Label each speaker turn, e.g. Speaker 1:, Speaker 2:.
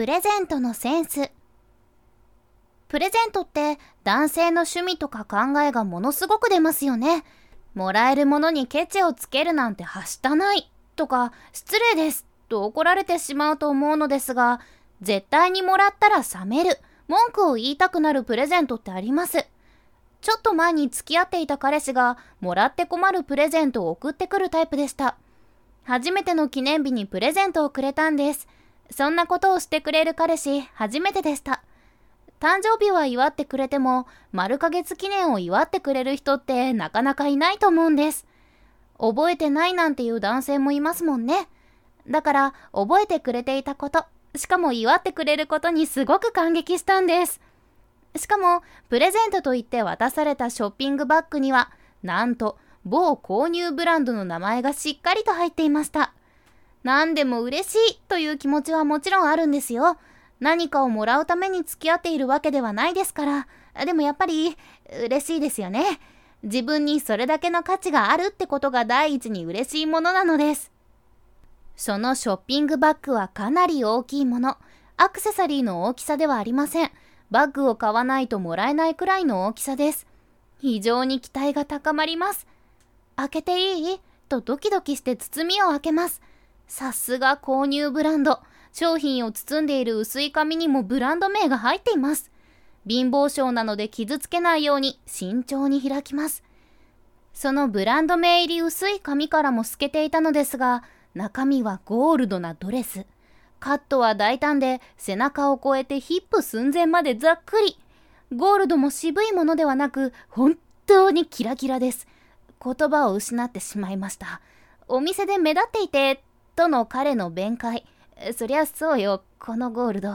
Speaker 1: プレゼントのセンス。プレゼントって男性の趣味とか考えがものすごく出ますよね。もらえるものにケチをつけるなんてはしたない。とか失礼ですと怒られてしまうと思うのですが絶対にもらったら冷める。文句を言いたくなるプレゼントってあります。ちょっと前に付き合っていた彼氏がもらって困るプレゼントを送ってくるタイプでした。初めての記念日にプレゼントをくれたんです。そんなことをしてくれる彼氏初めてでした。誕生日は祝ってくれても丸ヶ月記念を祝ってくれる人ってなかなかいないと思うんです。覚えてないなんていう男性もいますもんね。だから覚えてくれていたことしかも祝ってくれることにすごく感激したんです。しかもプレゼントと言って渡されたショッピングバッグにはなんと某購入ブランドの名前がしっかりと入っていました。何でも嬉しいという気持ちはもちろんあるんですよ。何かをもらうために付き合っているわけではないですから。でもやっぱり嬉しいですよね。自分にそれだけの価値があるってことが第一に嬉しいものなのです。そのショッピングバッグはかなり大きいもの。アクセサリーの大きさではありません。バッグを買わないともらえないくらいの大きさです。非常に期待が高まります。開けていい？とドキドキして包みを開けます。さすが購入ブランド。商品を包んでいる薄い紙にもブランド名が入っています。貧乏症なので傷つけないように慎重に開きます。そのブランド名入り薄い紙からも透けていたのですが中身はゴールドなドレス。カットは大胆で背中を越えてヒップ寸前までざっくり。ゴールドも渋いものではなく本当にキラキラです。言葉を失ってしまいました。お店で目立っていてとの彼の弁解。そりゃそうよこのゴールド。